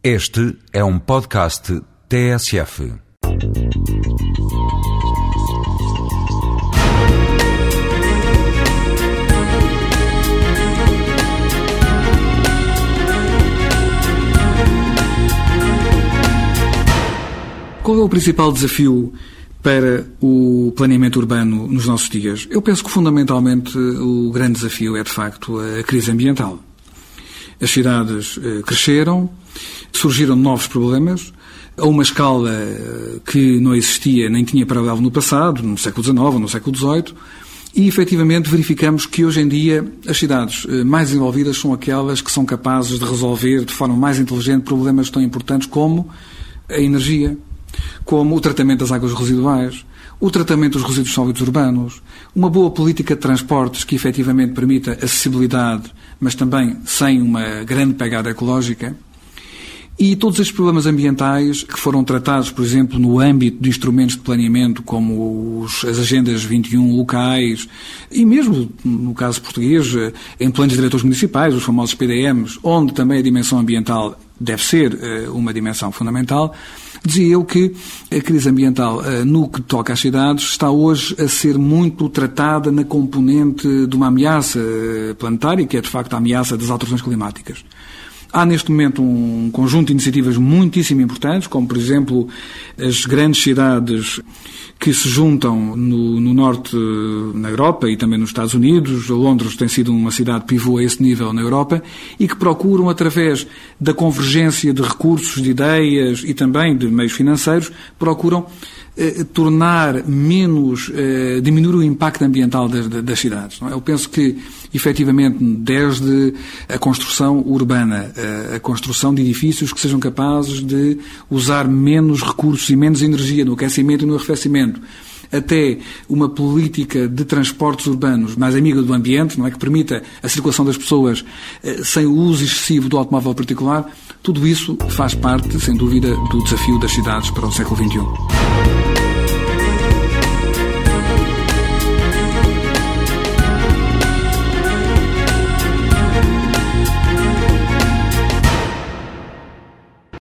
Este é um podcast TSF. Qual é o principal desafio para o planeamento urbano nos nossos dias? Eu penso que fundamentalmente o grande desafio é de facto a crise ambiental. As cidades eh, cresceram, surgiram novos problemas, a uma escala eh, que não existia nem tinha paralelo no passado, no século XIX no século XVIII, e efetivamente verificamos que hoje em dia as cidades eh, mais desenvolvidas são aquelas que são capazes de resolver de forma mais inteligente problemas tão importantes como a energia, como o tratamento das águas residuais, o tratamento dos resíduos sólidos urbanos, uma boa política de transportes que efetivamente permita acessibilidade, mas também sem uma grande pegada ecológica, e todos estes problemas ambientais que foram tratados, por exemplo, no âmbito de instrumentos de planeamento como os, as agendas 21 locais e mesmo, no caso português, em planos diretores municipais, os famosos PDMs, onde também a dimensão ambiental deve ser uh, uma dimensão fundamental, dizia eu que a crise ambiental, uh, no que toca às cidades, está hoje a ser muito tratada na componente de uma ameaça eh, planetária, que é de facto a ameaça das alterações climáticas. Há neste momento um conjunto de iniciativas muitíssimo importantes, como por exemplo as grandes cidades que se juntam no, no, norte, na Europa e também nos Estados Unidos. Londres tem sido uma cidade pivô a esse nível na Europa e que procuram, através da convergência de recursos, de ideias e também de meios financeiros, procuram eh, tornar menos, eh, diminuir o impacto ambiental das, das cidades. É? Eu penso que, efetivamente, desde a construção urbana, eh, a construção de edifícios que sejam capazes de usar menos recursos e menos energia no aquecimento e no arrefecimento, até uma política de transportes urbanos mais amiga do ambiente, não é que permita a circulação das pessoas sem o uso excessivo do automóvel particular, tudo isso faz parte, sem dúvida, do desafio das cidades para o século XXI.